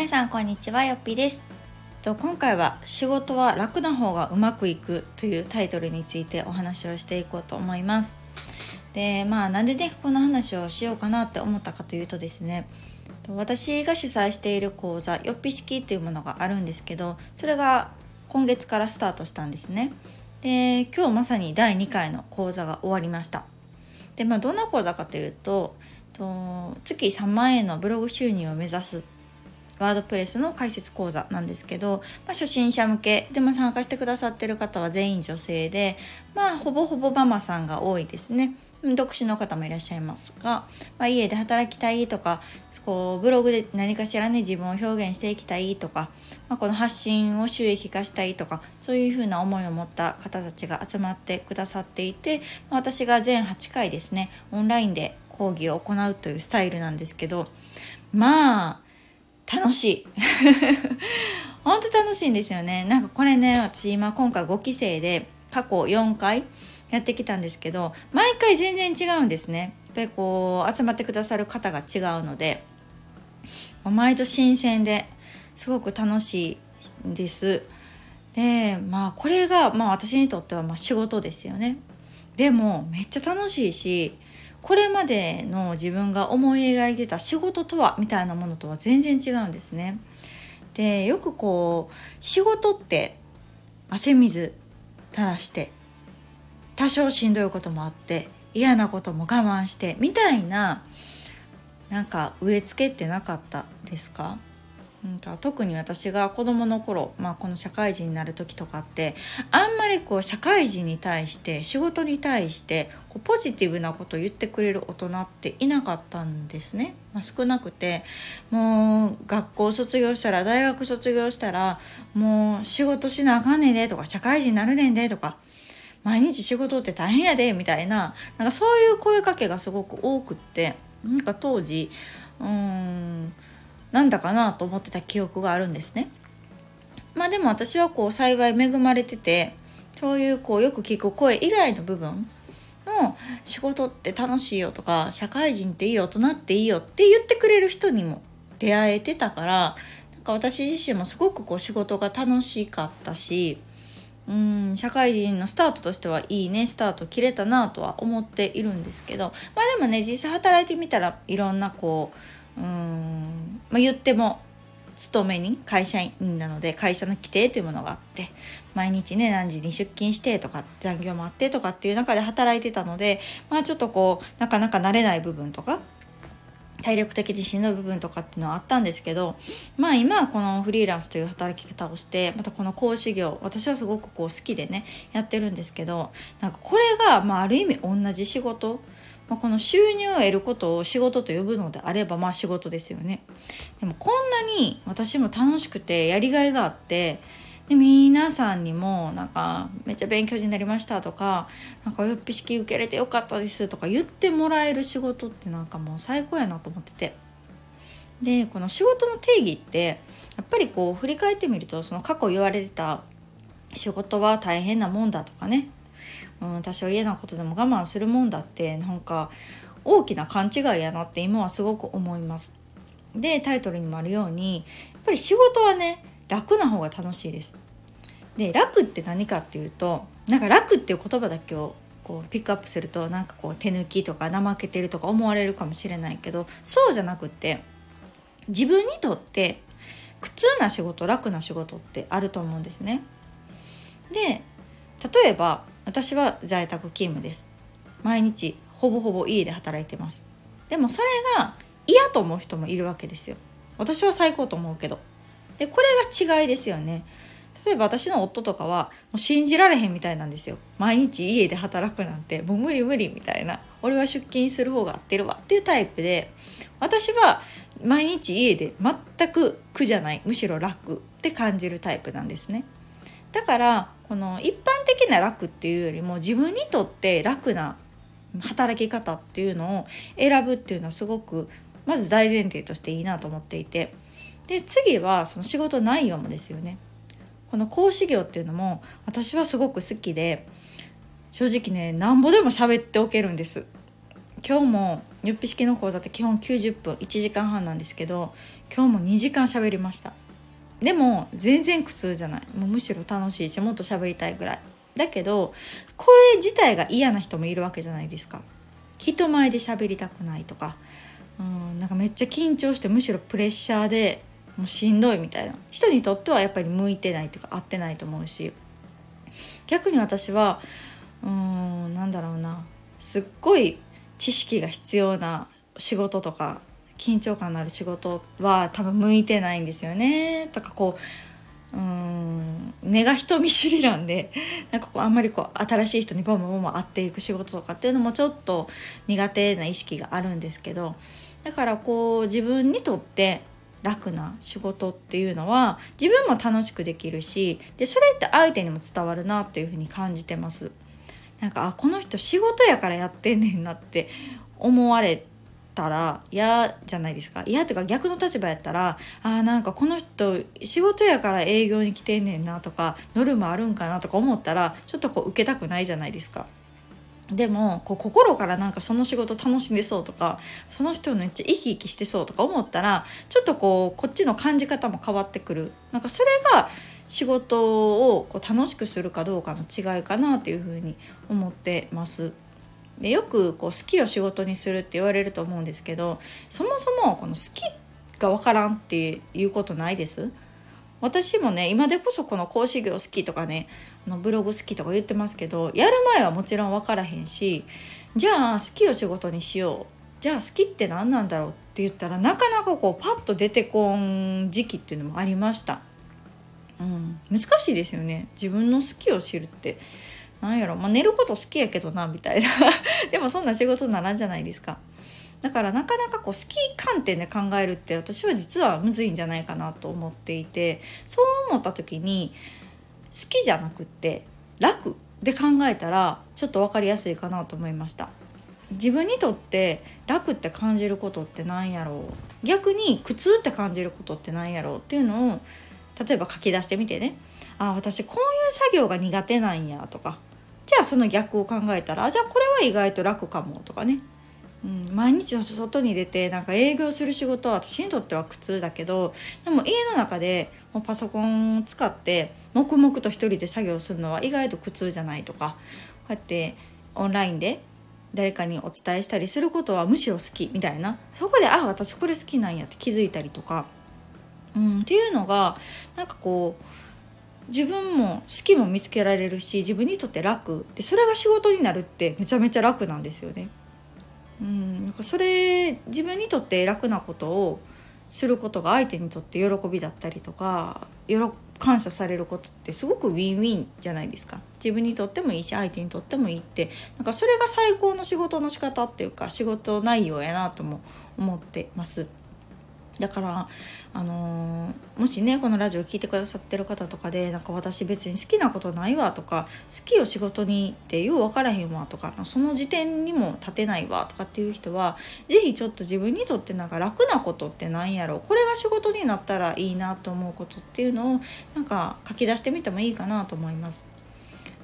皆さんこんにちはよっぴです。と今回は仕事は楽な方がうまくいくというタイトルについてお話をしていこうと思います。でまあなんでねこの話をしようかなって思ったかというとですね。私が主催している講座よっぴ式っていうものがあるんですけどそれが今月からスタートしたんですね。で今日まさに第2回の講座が終わりました。でまあどんな講座かというとと月3万円のブログ収入を目指すワードプレスの解説講座なんですけど、まあ、初心者向けでも参加してくださってる方は全員女性でまあほぼほぼママさんが多いですね。独身の方もいらっしゃいますが、まあ、家で働きたいとかこうブログで何かしらね自分を表現していきたいとか、まあ、この発信を収益化したいとかそういうふうな思いを持った方たちが集まってくださっていて、まあ、私が全8回ですねオンラインで講義を行うというスタイルなんですけどまあ楽しい。本当楽しいんですよね。なんかこれね私今今回5期生で過去4回やってきたんですけど毎回全然違うんですね。やっぱりこう集まってくださる方が違うので毎度新鮮ですごく楽しいんです。でまあこれがまあ私にとってはま仕事ですよね。でもめっちゃ楽しいしこれまでの自分が思い描いてた仕事とはみたいなものとは全然違うんですね。でよくこう仕事って汗水垂らして多少しんどいこともあって嫌なことも我慢してみたいななんか植え付けってなかったですか？なんか特に私が子供の頃、まあ、この社会人になる時とかってあんまりこう社会人に対して仕事に対してこうポジティブなことを言ってくれる大人っていなかったんですね、まあ、少なくてもう学校卒業したら大学卒業したらもう仕事しなあかんねんでとか社会人になるねんでとか毎日仕事って大変やでみたいななんかそういう声かけがすごく多くってなんか当時うんなんだかなと思ってた記憶があるんですね。まあでも私はこう幸い恵まれててそういうこうよく聞く声以外の部分の仕事って楽しいよとか社会人っていいよ大人っていいよって言ってくれる人にも出会えてたからなんか私自身もすごくこう仕事が楽しかったしうん社会人のスタートとしてはいいねスタート切れたなとは思っているんですけどまあでもね実際働いてみたらいろんなこううん。まあ、言っても勤めに会社員なので会社の規定というものがあって毎日ね何時に出勤してとか残業もあってとかっていう中で働いてたのでまあちょっとこうなかなか慣れない部分とか体力的にしんどい部分とかっていうのはあったんですけどまあ今はこのフリーランスという働き方をしてまたこの講師業私はすごくこう好きでねやってるんですけどなんかこれがまあある意味同じ仕事まあ、この収入を得ることを仕事と呼ぶのであればまあ仕事ですよね。でもこんなに私も楽しくてやりがいがあってで皆さんにもなんかめっちゃ勉強になりましたとかなんかよっぴ式受けれてよかったですとか言ってもらえる仕事ってなんかもう最高やなと思ってて。でこの仕事の定義ってやっぱりこう振り返ってみるとその過去言われてた仕事は大変なもんだとかね。うん、多少嫌なことでも我慢するもんだってなんか大きな勘違いやなって今はすごく思います。でタイトルにもあるようにやっぱり仕事はね楽な方が楽しいです。で楽って何かっていうとなんか楽っていう言葉だけをこうピックアップするとなんかこう手抜きとか怠けてるとか思われるかもしれないけどそうじゃなくって自分にとって苦痛な仕事楽な仕事ってあると思うんですね。で例えば私は在宅勤務です。毎日ほぼほぼ家で働いてます。でもそれが嫌と思う人もいるわけですよ。私は最高と思うけど。でこれが違いですよね。例えば私の夫とかはもう信じられへんみたいなんですよ。毎日家で働くなんてもう無理無理みたいな。俺は出勤する方が合ってるわ。っていうタイプで私は毎日家で全く苦じゃない。むしろ楽って感じるタイプなんですね。だからこの一般的な楽っていうよりも自分にとって楽な働き方っていうのを選ぶっていうのはすごくまず大前提としていいなと思っていて。で次はその仕事内容もですよね。この講師業っていうのも私はすごく好きで正直ねなんぼでも喋っておけるんです。今日もゆっぴ式の講座って基本90分1時間半なんですけど今日も2時間喋りました。でも全然苦痛じゃない。もうむしろ楽しいしもっと喋りたいぐらい。だけどこれ自体が嫌な人もいるわけじゃないですか。人前で喋りたくないとか。うんなんかめっちゃ緊張してむしろプレッシャーでもうしんどいみたいな。人にとってはやっぱり向いてないというか合ってないと思うし。逆に私はうーんなんだろうな。すっごい知識が必要な仕事とか緊張感のある仕事は多分向いてないんですよね。とかこううん根が人見知りなんでなんかこうあんまりこう新しい人にボンボンボン会っていく仕事とかっていうのもちょっと苦手な意識があるんですけどだからこう自分にとって楽な仕事っていうのは自分も楽しくできるしでそれって相手にも伝わるなっていうふうに感じてます。なんかあこの人仕事やからやってんねんなって思われたら嫌じゃないですか嫌というか逆の立場やったらあーなんかこの人仕事やから営業に来てんねんなとかノルマあるんかなとか思ったらちょっとこう受けたくないじゃないですか。でもこう心からなんかその仕事楽しんでそうとかその人のめっちゃ生き生きしてそうとか思ったらちょっとこうこっちの感じ方も変わってくるなんかそれが仕事をこう楽しくするかどうかの違いかなっていうふうに思ってます。でよくこう好きを仕事にするって言われると思うんですけどそもそもこの好きが分からんっていうことないです？私もね今でこそこの講師業好きとかねあのブログ好きとか言ってますけどやる前はもちろん分からへんしじゃあ好きを仕事にしようじゃあ好きって何なんだろうって言ったらなかなかこうパッと出てこん時期っていうのもありました。うん、難しいですよね。自分の好きを知るって。なんやろ、まあ、寝ること好きやけどなみたいな。でもそんな仕事ならんじゃないですか。だからなかなかこう好き観点で考えるって私は実はむずいんじゃないかなと思っていてそう思った時に好きじゃなくって楽で考えたらちょっと分かりやすいかなと思いました。自分にとって楽って感じることって何やろう。逆に苦痛って感じることって何やろう。っていうのを例えば書き出してみてね。ああ私こういう作業が苦手なんやとか。じゃあその逆を考えたらじゃあこれは意外と楽かもとかね、うん、毎日外に出てなんか営業する仕事は私にとっては苦痛だけどでも家の中でもうパソコンを使って黙々と一人で作業するのは意外と苦痛じゃないとかこうやってオンラインで誰かにお伝えしたりすることはむしろ好きみたいな。そこであ私これ好きなんやって気づいたりとか、うん、っていうのがなんかこう自分も好きも見つけられるし自分にとって楽でそれが仕事になるってめちゃめちゃ楽なんですよね。うん、なんかそれ自分にとって楽なことをすることが相手にとって喜びだったりとか感謝されることってすごくウィンウィンじゃないですか自分にとってもいいし相手にとってもいいってなんかそれが最高の仕事の仕方っていうか仕事内容やなとも思ってます。だからあのー、もしねこのラジオ聴いてくださってる方とかでなんか私別に好きなことないわとか好きを仕事にってよう分からへんわとかその時点にも立てないわとかっていう人は是非ちょっと自分にとってなんか楽なことって何やろうこれが仕事になったらいいなと思うことっていうのをなんか書き出してみてもいいかなと思います。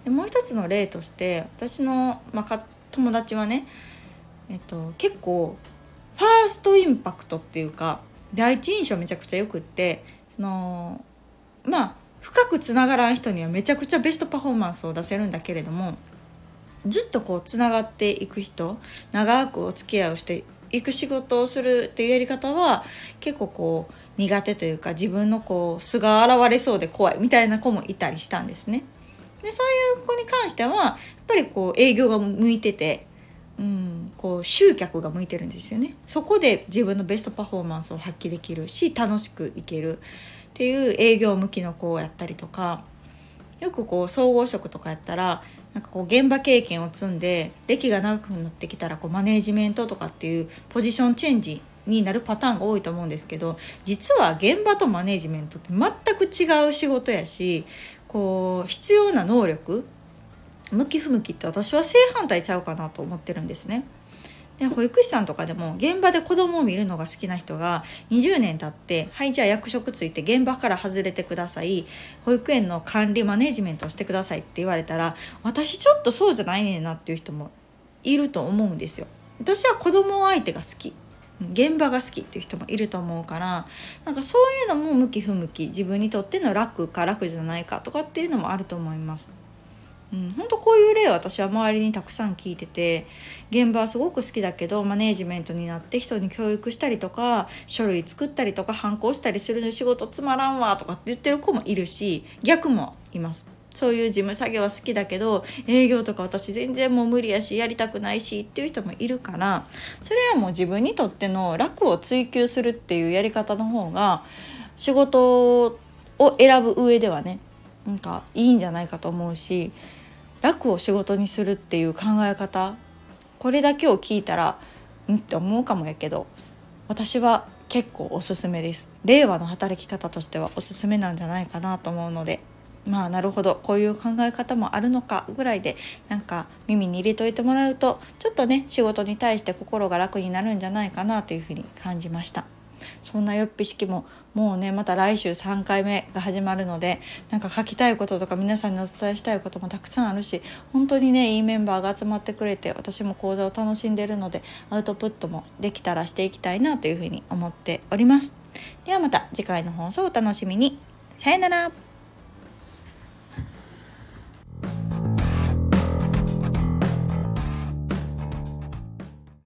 でもう一つの例として私の、まあ、友達はね、えっと、結構ファーストインパクトっていうか第一印象めちゃくちゃよくってそのまあ深くつながらん人にはめちゃくちゃベストパフォーマンスを出せるんだけれどもずっとこうつながっていく人長くお付き合いをしていく仕事をするっていうやり方は結構こう苦手というか自分のこう素が現れそうで怖いみたいな子もいたりしたんですね。でそういう子に関してはやっぱりこう営業が向いててうん、こう集客が向いてるんですよね。そこで自分のベストパフォーマンスを発揮できるし楽しくいけるっていう営業向きの子をやったりとかよくこう総合職とかやったらなんかこう現場経験を積んで歴が長くなってきたらこうマネージメントとかっていうポジションチェンジになるパターンが多いと思うんですけど実は現場とマネージメントって全く違う仕事やしこう必要な能力向き不向きって私は正反対ちゃうかなと思ってるんですね。で保育士さんとかでも現場で子供を見るのが好きな人が20年経って「はいじゃあ役職ついて現場から外れてください保育園の管理マネジメントをしてください」って言われたら私ちょっとそうじゃないねんなっていう人もいると思うんですよ。私は子供相手が好き現場が好きっていう人もいると思うからなんかそういうのも向き不向き自分にとっての楽か楽じゃないかとかっていうのもあると思います。うん、本当こういう例を私は周りにたくさん聞いてて現場はすごく好きだけどマネージメントになって人に教育したりとか書類作ったりとか反抗したりするの仕事つまらんわとかって言ってる子もいるし逆もいます。そういう事務作業は好きだけど営業とか私全然もう無理やしやりたくないしっていう人もいるからそれはもう自分にとっての楽を追求するっていうやり方の方が仕事を選ぶ上ではねなんかいいんじゃないかと思うし楽を仕事にするっていう考え方これだけを聞いたらうんって思うかもやけど私は結構おすすめです。令和の働き方としてはおすすめなんじゃないかなと思うのでまあなるほどこういう考え方もあるのかぐらいでなんか耳に入れといてもらうとちょっとね仕事に対して心が楽になるんじゃないかなというふうに感じました。そんなよっぴ式ももうねまた来週3回目が始まるのでなんか書きたいこととか皆さんにお伝えしたいこともたくさんあるし本当にねいいメンバーが集まってくれて私も講座を楽しんでるのでアウトプットもできたらしていきたいなというふうに思っております。ではまた次回の放送をお楽しみに。さよなら。